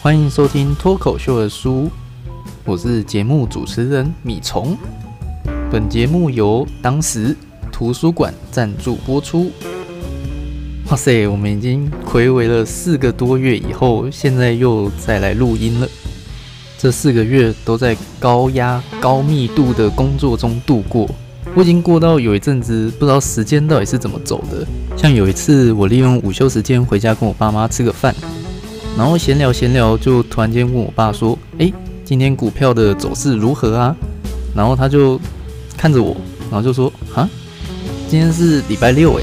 欢迎收听脱口秀的书，我是节目主持人米虫。本节目由当时图书馆赞助播出。哇塞，我们已经睽违了四个多月以后，现在又再来录音了。这四个月都在高压、高密度的工作中度过，我已经过到有一阵子不知道时间到底是怎么走的。像有一次，我利用午休时间回家跟我爸妈吃个饭。然后闲聊闲聊，就突然间问我爸说：“诶，今天股票的走势如何啊？”然后他就看着我，然后就说：“啊，今天是礼拜六诶。”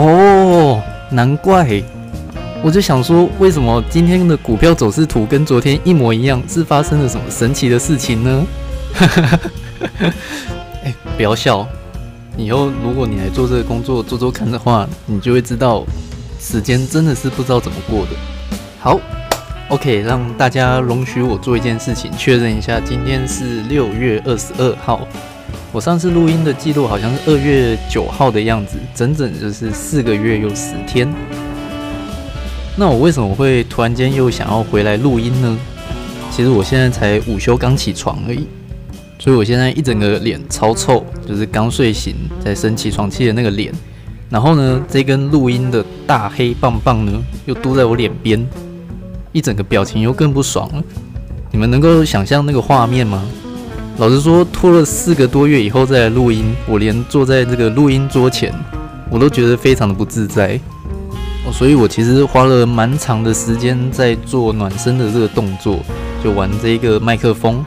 哦，难怪！我就想说，为什么今天的股票走势图跟昨天一模一样？是发生了什么神奇的事情呢？哎，不要笑！以后如果你来做这个工作做做看的话，你就会知道，时间真的是不知道怎么过的。好，OK，让大家容许我做一件事情，确认一下，今天是六月二十二号。我上次录音的记录好像是二月九号的样子，整整就是四个月又十天。那我为什么会突然间又想要回来录音呢？其实我现在才午休刚起床而已，所以我现在一整个脸超臭，就是刚睡醒在生起床气的那个脸。然后呢，这根录音的大黑棒棒呢，又嘟在我脸边。一整个表情又更不爽了，你们能够想象那个画面吗？老实说，拖了四个多月以后再来录音，我连坐在这个录音桌前，我都觉得非常的不自在。所以我其实花了蛮长的时间在做暖身的这个动作，就玩这个麦克风，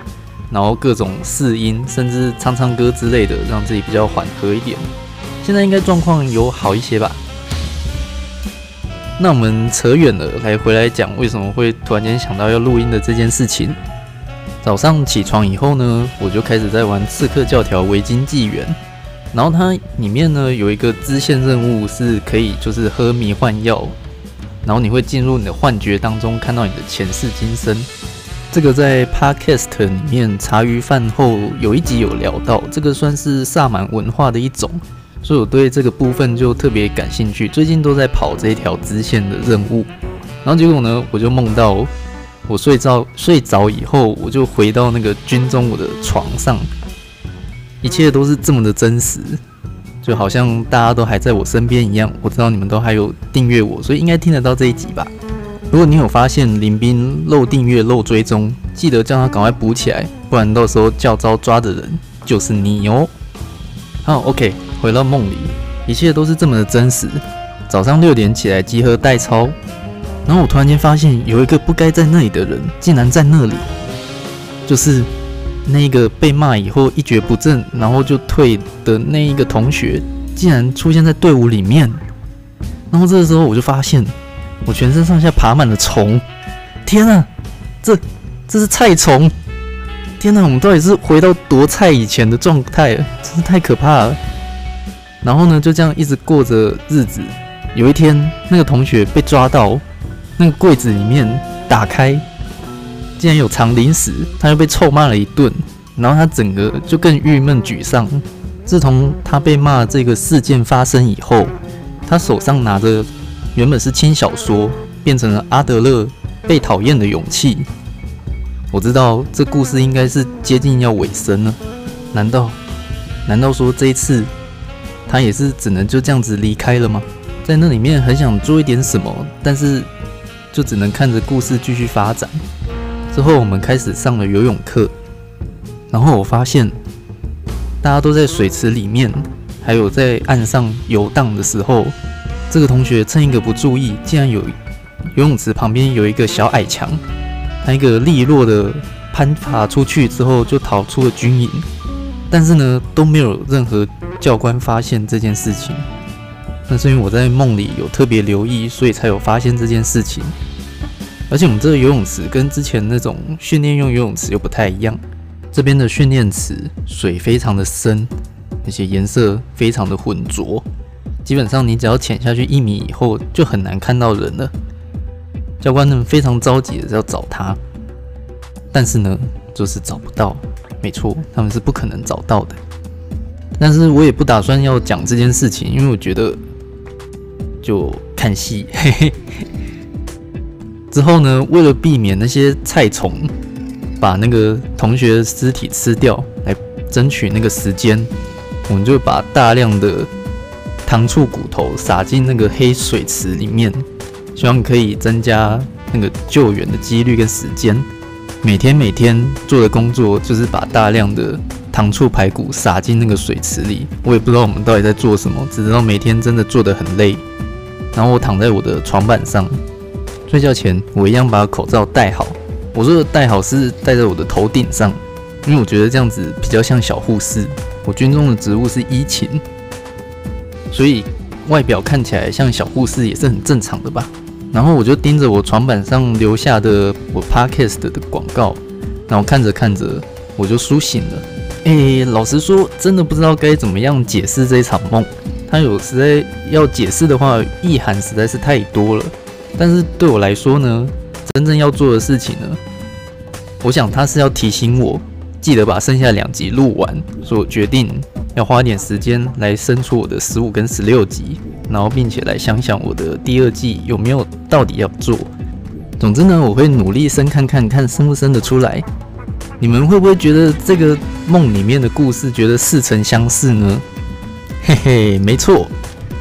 然后各种试音，甚至唱唱歌之类的，让自己比较缓和一点。现在应该状况有好一些吧？那我们扯远了，来回来讲为什么会突然间想到要录音的这件事情。早上起床以后呢，我就开始在玩《刺客教条：维京纪元》，然后它里面呢有一个支线任务是可以就是喝迷幻药，然后你会进入你的幻觉当中，看到你的前世今生。这个在 Podcast 里面茶余饭后有一集有聊到，这个算是萨满文化的一种。所以我对这个部分就特别感兴趣，最近都在跑这一条支线的任务，然后结果呢，我就梦到我睡着睡着以后，我就回到那个军中我的床上，一切都是这么的真实，就好像大家都还在我身边一样。我知道你们都还有订阅我，所以应该听得到这一集吧？如果你有发现林斌漏订阅漏追踪，记得叫他赶快补起来，不然到时候教招抓的人就是你哦。好，OK。回到梦里，一切都是这么的真实。早上六点起来集合代操，然后我突然间发现有一个不该在那里的人，竟然在那里，就是那个被骂以后一蹶不振，然后就退的那一个同学，竟然出现在队伍里面。然后这个时候我就发现，我全身上下爬满了虫。天啊，这这是菜虫！天哪，我们到底是回到多菜以前的状态了？真是太可怕了。然后呢，就这样一直过着日子。有一天，那个同学被抓到，那个柜子里面打开，竟然有藏零食，他又被臭骂了一顿。然后他整个就更郁闷沮丧。自从他被骂这个事件发生以后，他手上拿着原本是轻小说，变成了阿德勒被讨厌的勇气。我知道这故事应该是接近要尾声了。难道，难道说这一次？他也是只能就这样子离开了吗？在那里面很想做一点什么，但是就只能看着故事继续发展。之后我们开始上了游泳课，然后我发现大家都在水池里面，还有在岸上游荡的时候，这个同学趁一个不注意，竟然有游泳池旁边有一个小矮墙，他一个利落的攀爬出去之后就逃出了军营，但是呢都没有任何。教官发现这件事情，那是因为我在梦里有特别留意，所以才有发现这件事情。而且我们这个游泳池跟之前那种训练用游泳池又不太一样，这边的训练池水非常的深，而且颜色非常的浑浊，基本上你只要潜下去一米以后就很难看到人了。教官们非常着急的要找他，但是呢，就是找不到。没错，他们是不可能找到的。但是我也不打算要讲这件事情，因为我觉得就看戏，嘿嘿。之后呢，为了避免那些菜虫把那个同学的尸体吃掉，来争取那个时间，我们就把大量的糖醋骨头撒进那个黑水池里面，希望可以增加那个救援的几率跟时间。每天每天做的工作就是把大量的糖醋排骨撒进那个水池里。我也不知道我们到底在做什么，只知道每天真的做得很累。然后我躺在我的床板上，睡觉前我一样把口罩戴好。我说的戴好是戴在我的头顶上，因为我觉得这样子比较像小护士。我军中的职务是医勤，所以外表看起来像小护士也是很正常的吧。然后我就盯着我床板上留下的我 podcast 的广告，然后看着看着我就苏醒了。诶，老实说，真的不知道该怎么样解释这场梦。它有实在要解释的话，意涵实在是太多了。但是对我来说呢，真正要做的事情呢，我想它是要提醒我，记得把剩下两集录完。所以我决定要花点时间来生出我的十五跟十六集。然后，并且来想想我的第二季有没有到底要做。总之呢，我会努力生看看看生不生得出来。你们会不会觉得这个梦里面的故事觉得似曾相识呢？嘿嘿，没错，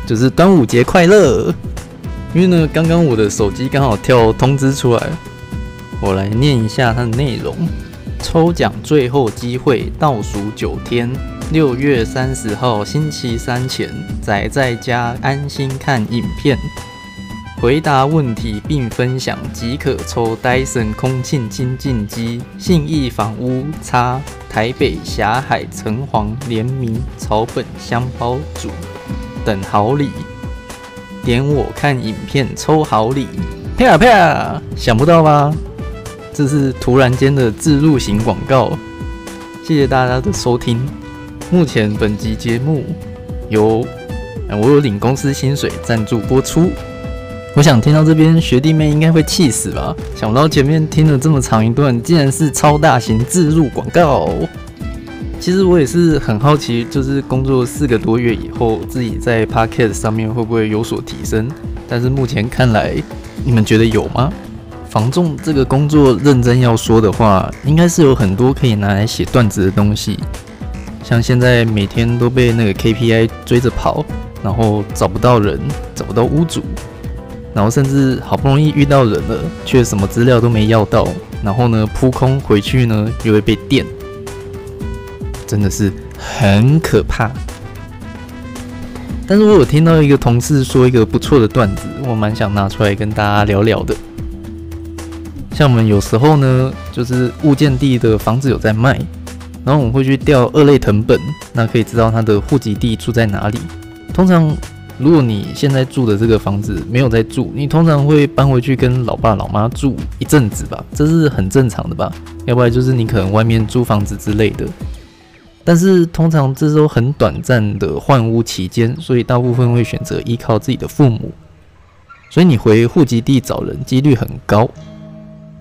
就是端午节快乐。因为呢，刚刚我的手机刚好跳通知出来，我来念一下它的内容：抽奖最后机会，倒数九天。六月三十号星期三前，宅在家安心看影片，回答问题并分享即可抽戴森空气清净机、信义房屋叉台北霞海城隍联名草本香包组等好礼。点我看影片抽好礼，啪啪！想不到吧？这是突然间的置入型广告。谢谢大家的收听。目前本集节目由我有领公司薪水赞助播出。我想听到这边学弟妹应该会气死吧？想不到前面听了这么长一段，竟然是超大型自入广告。其实我也是很好奇，就是工作四个多月以后，自己在 Podcast 上面会不会有所提升？但是目前看来，你们觉得有吗？防重这个工作认真要说的话，应该是有很多可以拿来写段子的东西。像现在每天都被那个 KPI 追着跑，然后找不到人，找不到屋主，然后甚至好不容易遇到人了，却什么资料都没要到，然后呢扑空回去呢又会被电，真的是很可怕。但是我有听到一个同事说一个不错的段子，我蛮想拿出来跟大家聊聊的。像我们有时候呢，就是物件地的房子有在卖。然后我们会去调二类藤本，那可以知道他的户籍地住在哪里。通常，如果你现在住的这个房子没有在住，你通常会搬回去跟老爸老妈住一阵子吧，这是很正常的吧？要不然就是你可能外面租房子之类的。但是通常这都很短暂的换屋期间，所以大部分会选择依靠自己的父母。所以你回户籍地找人几率很高。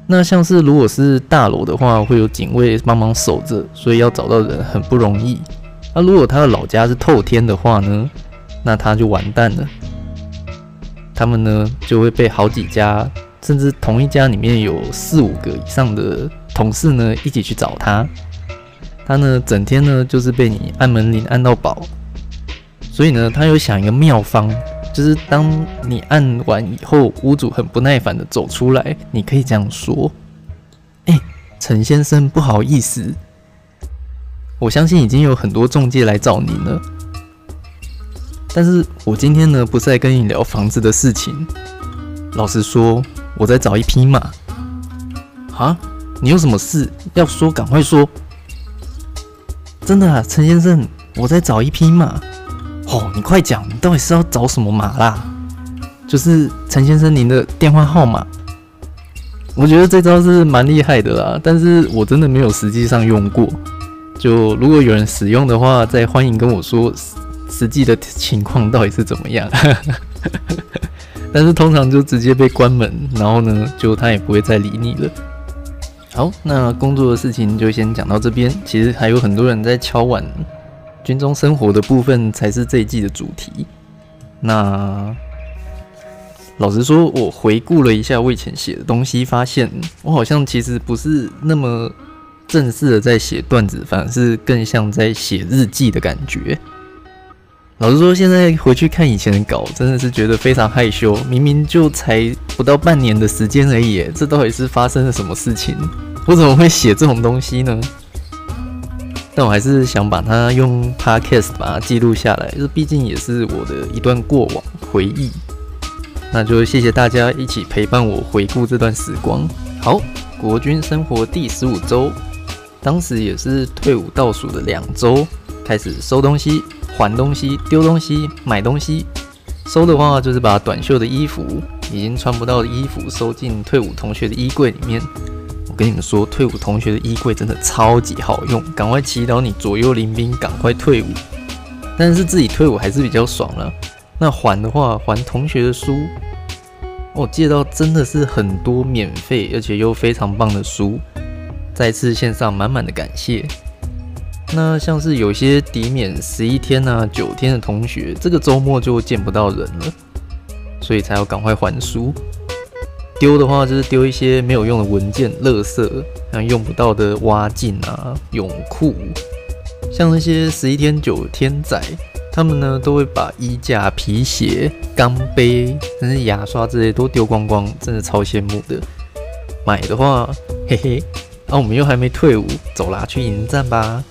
那像是如果是大楼的话，会有警卫帮忙守着，所以要找到人很不容易。那如果他的老家是透天的话呢，那他就完蛋了。他们呢就会被好几家，甚至同一家里面有四五个以上的同事呢一起去找他。他呢整天呢就是被你按门铃按到饱，所以呢他有想一个妙方。就是当你按完以后，屋主很不耐烦的走出来，你可以这样说：“哎，陈先生，不好意思，我相信已经有很多中介来找您了，但是我今天呢不是在跟你聊房子的事情，老实说，我在找一匹马。啊，你有什么事要说，赶快说。真的啊，陈先生，我在找一匹马。”哦，你快讲，你到底是要找什么马啦？就是陈先生您的电话号码。我觉得这招是蛮厉害的啦，但是我真的没有实际上用过。就如果有人使用的话，再欢迎跟我说实际的情况到底是怎么样。但是通常就直接被关门，然后呢，就他也不会再理你了。好，那工作的事情就先讲到这边。其实还有很多人在敲碗。军中生活的部分才是这一季的主题。那老实说，我回顾了一下我以前写的东西，发现我好像其实不是那么正式的在写段子，反而是更像在写日记的感觉。老实说，现在回去看以前的稿，真的是觉得非常害羞。明明就才不到半年的时间而已，这到底是发生了什么事情？我怎么会写这种东西呢？但我还是想把它用 podcast 把它记录下来，这毕竟也是我的一段过往回忆。那就谢谢大家一起陪伴我回顾这段时光。好，国军生活第十五周，当时也是退伍倒数的两周，开始收东西。还东西、丢东西、买东西，收的话就是把短袖的衣服、已经穿不到的衣服收进退伍同学的衣柜里面。我跟你们说，退伍同学的衣柜真的超级好用，赶快祈祷你左右邻兵赶快退伍。但是自己退伍还是比较爽了。那还的话，还同学的书，我借到真的是很多免费而且又非常棒的书，再次献上满满的感谢。那像是有些抵免十一天啊、九天的同学，这个周末就见不到人了，所以才要赶快还书。丢的话就是丢一些没有用的文件、垃圾，像用不到的蛙镜啊、泳裤，像那些十一天、九天仔，他们呢都会把衣架、皮鞋、钢杯，甚至牙刷这些都丢光光，真的超羡慕的。买的话，嘿嘿，啊我们又还没退伍，走啦，去迎战吧。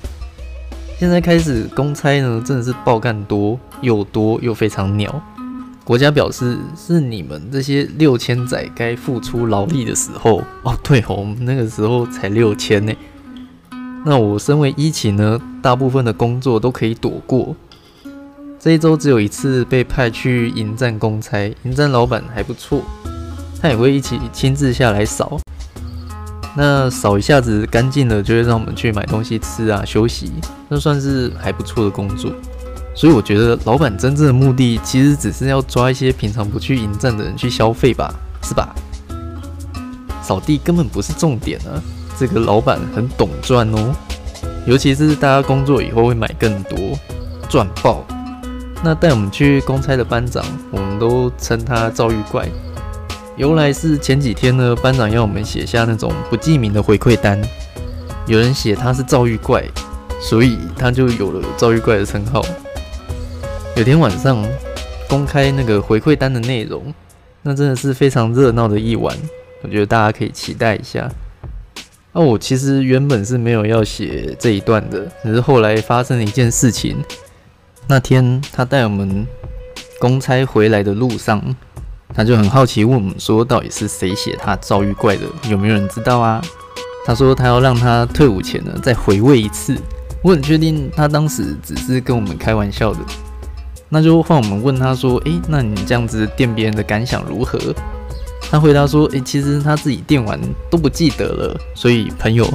现在开始公差呢，真的是爆干多，又多又非常鸟。国家表示是你们这些六千仔该付出劳力的时候哦。对哦，我们那个时候才六千呢。那我身为一期呢，大部分的工作都可以躲过。这一周只有一次被派去营站公差，营站老板还不错，他也会一起亲自下来扫。那扫一下子干净了，就会让我们去买东西吃啊，休息，那算是还不错的工作。所以我觉得老板真正的目的，其实只是要抓一些平常不去营站的人去消费吧，是吧？扫地根本不是重点啊，这个老板很懂赚哦，尤其是大家工作以后会买更多，赚爆。那带我们去公差的班长，我们都称他遭遇怪。由来是前几天呢，班长要我们写下那种不记名的回馈单，有人写他是躁郁怪，所以他就有了躁郁怪的称号。有天晚上公开那个回馈单的内容，那真的是非常热闹的一晚，我觉得大家可以期待一下。那我其实原本是没有要写这一段的，只是后来发生了一件事情。那天他带我们公差回来的路上。他就很好奇问我们说，到底是谁写他遭遇怪的？有没有人知道啊？他说他要让他退伍前呢再回味一次。我很确定他当时只是跟我们开玩笑的。那就换我们问他说，诶，那你这样子电别人的感想如何？他回答说，诶，其实他自己电完都不记得了。所以朋友，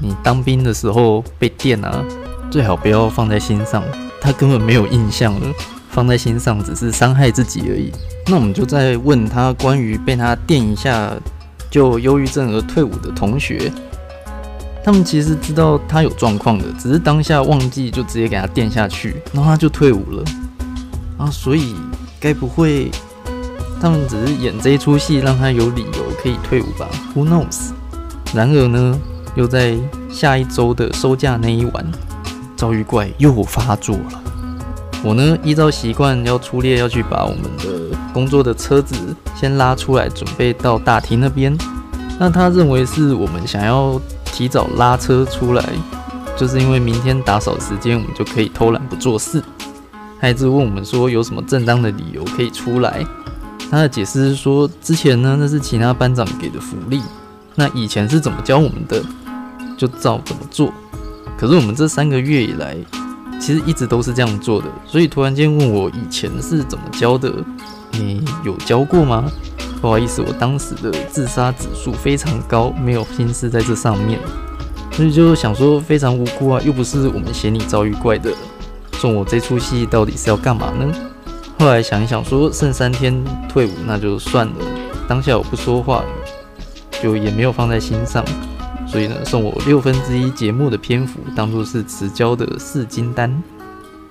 你当兵的时候被电啊，最好不要放在心上。他根本没有印象了，放在心上只是伤害自己而已。那我们就再问他关于被他电一下就忧郁症而退伍的同学，他们其实知道他有状况的，只是当下忘记就直接给他电下去，然后他就退伍了啊。所以该不会他们只是演这一出戏，让他有理由可以退伍吧？Who knows？然而呢，又在下一周的收假那一晚，遭遇怪又发作了。我呢，依照习惯要出列，要去把我们的工作的车子先拉出来，准备到大厅那边。那他认为是我们想要提早拉车出来，就是因为明天打扫时间，我们就可以偷懒不做事。他一直问我们说有什么正当的理由可以出来。他的解释是说，之前呢，那是其他班长给的福利，那以前是怎么教我们的，就照怎么做。可是我们这三个月以来，其实一直都是这样做的，所以突然间问我以前是怎么教的，你有教过吗？不好意思，我当时的自杀指数非常高，没有心思在这上面，所以就想说非常无辜啊，又不是我们嫌你遭遇怪的，送我这出戏到底是要干嘛呢？后来想一想说剩三天退伍，那就算了，当下我不说话，就也没有放在心上。所以呢，送我六分之一节目的篇幅，当做是迟交的四金单。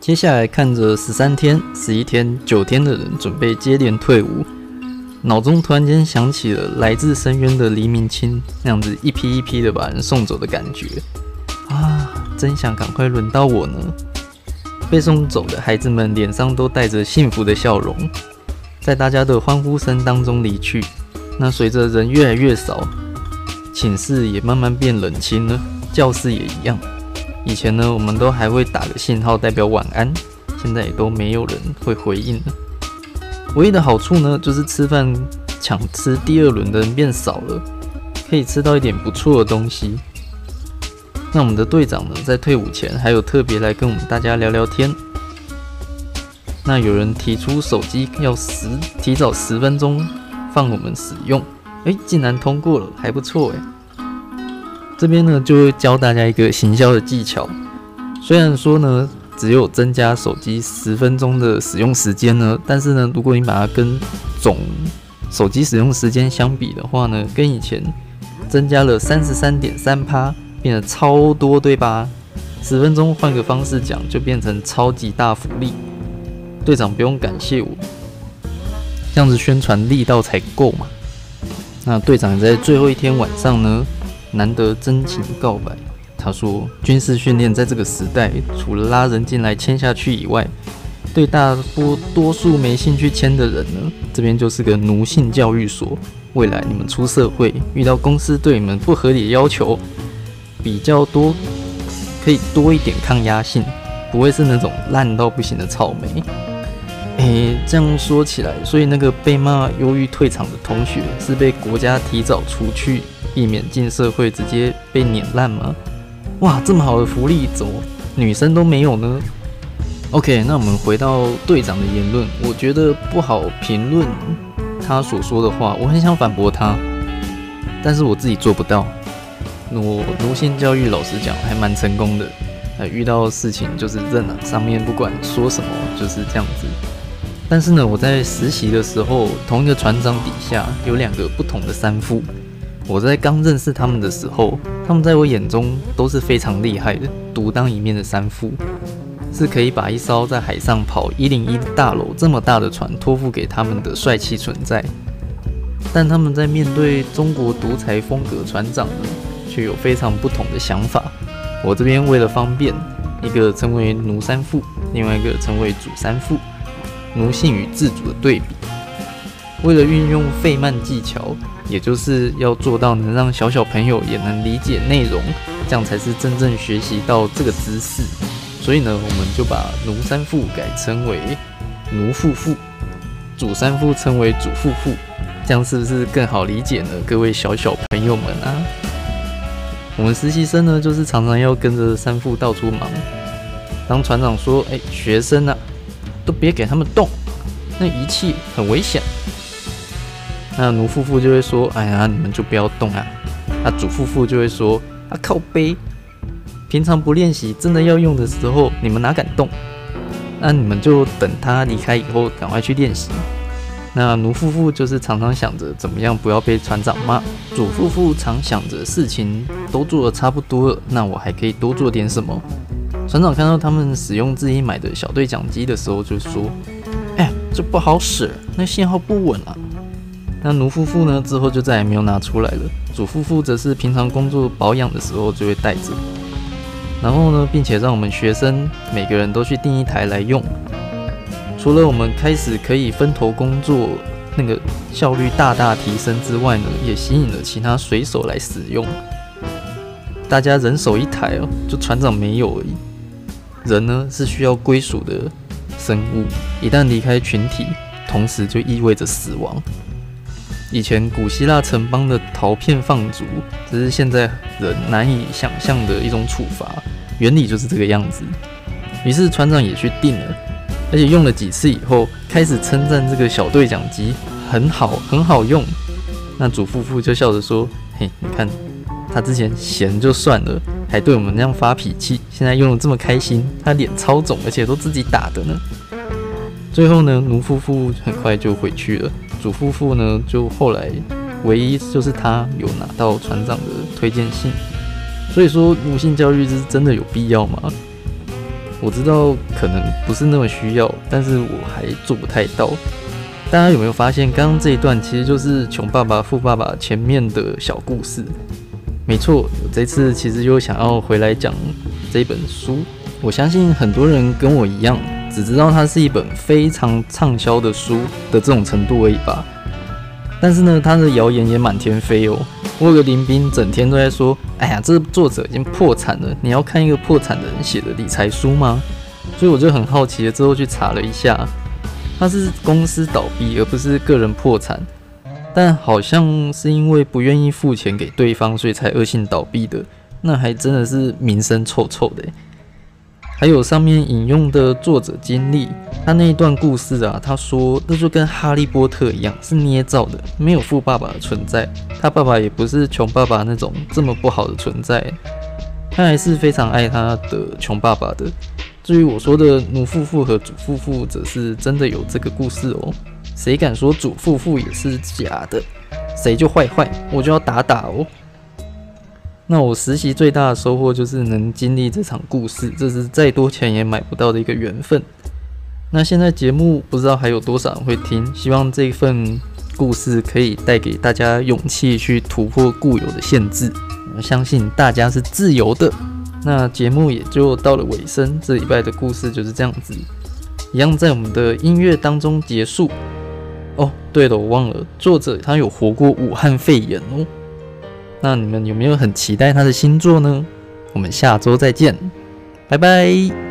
接下来看着十三天、十一天、九天的人准备接连退伍，脑中突然间想起了来自深渊的黎明清那样子一批一批的把人送走的感觉啊！真想赶快轮到我呢。被送走的孩子们脸上都带着幸福的笑容，在大家的欢呼声当中离去。那随着人越来越少，寝室也慢慢变冷清了，教室也一样。以前呢，我们都还会打个信号代表晚安，现在也都没有人会回应了。唯一的好处呢，就是吃饭抢吃第二轮的人变少了，可以吃到一点不错的东西。那我们的队长呢，在退伍前还有特别来跟我们大家聊聊天。那有人提出手机要十提早十分钟放我们使用，诶，竟然通过了，还不错诶。这边呢就会教大家一个行销的技巧，虽然说呢只有增加手机十分钟的使用时间呢，但是呢如果你把它跟总手机使用时间相比的话呢，跟以前增加了三十三点三趴。变得超多，对吧？十分钟换个方式讲，就变成超级大福利。队长不用感谢我，这样子宣传力道才够嘛。那队长在最后一天晚上呢，难得真情告白。他说，军事训练在这个时代，除了拉人进来签下去以外，对大多多数没兴趣签的人呢，这边就是个奴性教育所。未来你们出社会，遇到公司对你们不合理的要求。比较多，可以多一点抗压性，不会是那种烂到不行的草莓。诶、这样说起来，所以那个被骂忧郁退场的同学是被国家提早除去，避免进社会直接被碾烂吗？哇，这么好的福利，怎么女生都没有呢？OK，那我们回到队长的言论，我觉得不好评论他所说的话，我很想反驳他，但是我自己做不到。我奴性教育，老实讲还蛮成功的。遇到事情就是认了，上面不管说什么就是这样子。但是呢，我在实习的时候，同一个船长底下有两个不同的三副。我在刚认识他们的时候，他们在我眼中都是非常厉害的，独当一面的三副，是可以把一艘在海上跑一零一大楼这么大的船托付给他们的帅气存在。但他们在面对中国独裁风格船长呢，却有非常不同的想法。我这边为了方便，一个称为奴三副，另外一个称为主三副，奴性与自主的对比。为了运用费曼技巧，也就是要做到能让小小朋友也能理解内容，这样才是真正学习到这个知识。所以呢，我们就把奴三副改称为奴副副，主三副称为主副副，这样是不是更好理解呢？各位小小朋友们啊！我们实习生呢，就是常常要跟着三副到处忙。当船长说：“哎，学生啊，都别给他们动，那仪器很危险。”那奴夫妇就会说：“哎呀，你们就不要动啊。”那主夫妇就会说：“啊，靠背，平常不练习，真的要用的时候，你们哪敢动？那你们就等他离开以后，赶快去练习。”那奴夫妇就是常常想着怎么样不要被船长骂，主夫妇常想着事情都做得差不多了，那我还可以多做点什么？船长看到他们使用自己买的小对讲机的时候，就说：“哎，这不好使，那信号不稳啊。”那奴夫妇呢，之后就再也没有拿出来了。主夫妇则是平常工作保养的时候就会带着，然后呢，并且让我们学生每个人都去订一台来用。除了我们开始可以分头工作，那个效率大大提升之外呢，也吸引了其他水手来使用。大家人手一台哦，就船长没有而已。人呢是需要归属的生物，一旦离开群体，同时就意味着死亡。以前古希腊城邦的陶片放逐，这是现在人难以想象的一种处罚，原理就是这个样子。于是船长也去定了。而且用了几次以后，开始称赞这个小对讲机很好，很好用。那主夫妇就笑着说：“嘿，你看，他之前闲就算了，还对我们那样发脾气，现在用得这么开心，他脸超肿，而且都自己打的呢。”最后呢，奴夫妇很快就回去了，主夫妇呢，就后来唯一就是他有拿到船长的推荐信。所以说，奴性教育是真的有必要吗？我知道可能不是那么需要，但是我还做不太到。大家有没有发现，刚刚这一段其实就是《穷爸爸富爸爸》前面的小故事？没错，我这次其实又想要回来讲这本书。我相信很多人跟我一样，只知道它是一本非常畅销的书的这种程度而已吧。但是呢，它的谣言也满天飞哦。我有个邻兵整天都在说：“哎呀，这作者已经破产了，你要看一个破产的人写的理财书吗？”所以我就很好奇了，之后去查了一下，他是公司倒闭，而不是个人破产。但好像是因为不愿意付钱给对方，所以才恶性倒闭的。那还真的是名声臭臭的。还有上面引用的作者经历，他那一段故事啊，他说那就跟哈利波特一样，是捏造的，没有富爸爸的存在，他爸爸也不是穷爸爸那种这么不好的存在，他还是非常爱他的穷爸爸的。至于我说的奴夫妇和主夫妇，则是真的有这个故事哦。谁敢说主妇妇也是假的，谁就坏坏，我就要打打哦。那我实习最大的收获就是能经历这场故事，这是再多钱也买不到的一个缘分。那现在节目不知道还有多少人会听，希望这份故事可以带给大家勇气去突破固有的限制。我相信大家是自由的。那节目也就到了尾声，这礼拜的故事就是这样子，一样在我们的音乐当中结束。哦，对了，我忘了，作者他有活过武汉肺炎哦。那你们有没有很期待他的新作呢？我们下周再见，拜拜。